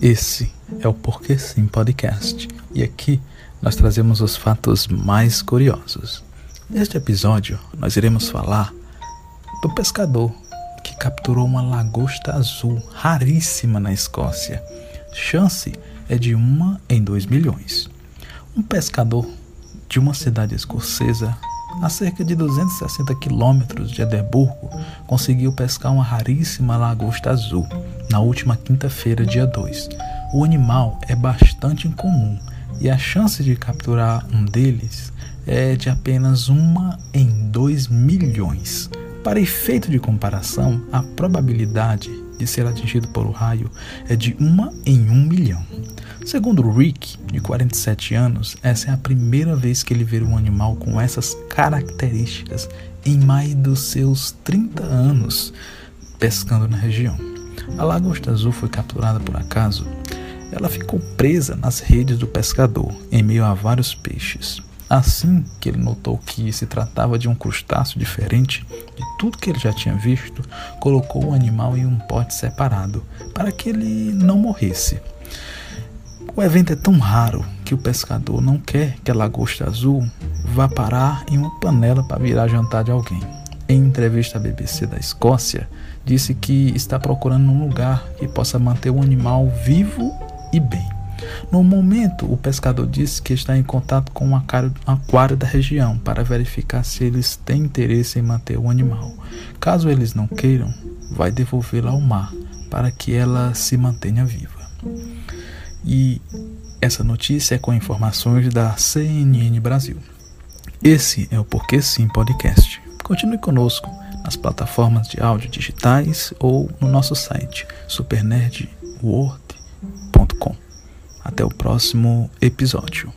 Esse é o Porque Sim Podcast e aqui nós trazemos os fatos mais curiosos. Neste episódio, nós iremos falar do pescador que capturou uma lagosta azul raríssima na Escócia. Chance é de uma em dois milhões. Um pescador de uma cidade escocesa a cerca de 260 quilômetros de Edimburgo, conseguiu pescar uma raríssima lagosta azul na última quinta-feira, dia 2. O animal é bastante incomum e a chance de capturar um deles é de apenas uma em 2 milhões. Para efeito de comparação, a probabilidade de ser atingido por o raio é de uma em um milhão. Segundo Rick, de 47 anos, essa é a primeira vez que ele vê um animal com essas características em mais dos seus 30 anos pescando na região. A lagosta azul foi capturada por acaso. Ela ficou presa nas redes do pescador, em meio a vários peixes. Assim que ele notou que se tratava de um crustáceo diferente de tudo que ele já tinha visto, colocou o animal em um pote separado para que ele não morresse. O evento é tão raro que o pescador não quer que a lagosta azul vá parar em uma panela para virar jantar de alguém. Em entrevista à BBC da Escócia, disse que está procurando um lugar que possa manter o animal vivo e bem. No momento, o pescador disse que está em contato com um aquário da região para verificar se eles têm interesse em manter o animal. Caso eles não queiram, vai devolvê-la ao mar para que ela se mantenha viva. E essa notícia é com informações da CNN Brasil. Esse é o Porque Sim Podcast. Continue conosco nas plataformas de áudio digitais ou no nosso site supernerdworld.com. Até o próximo episódio.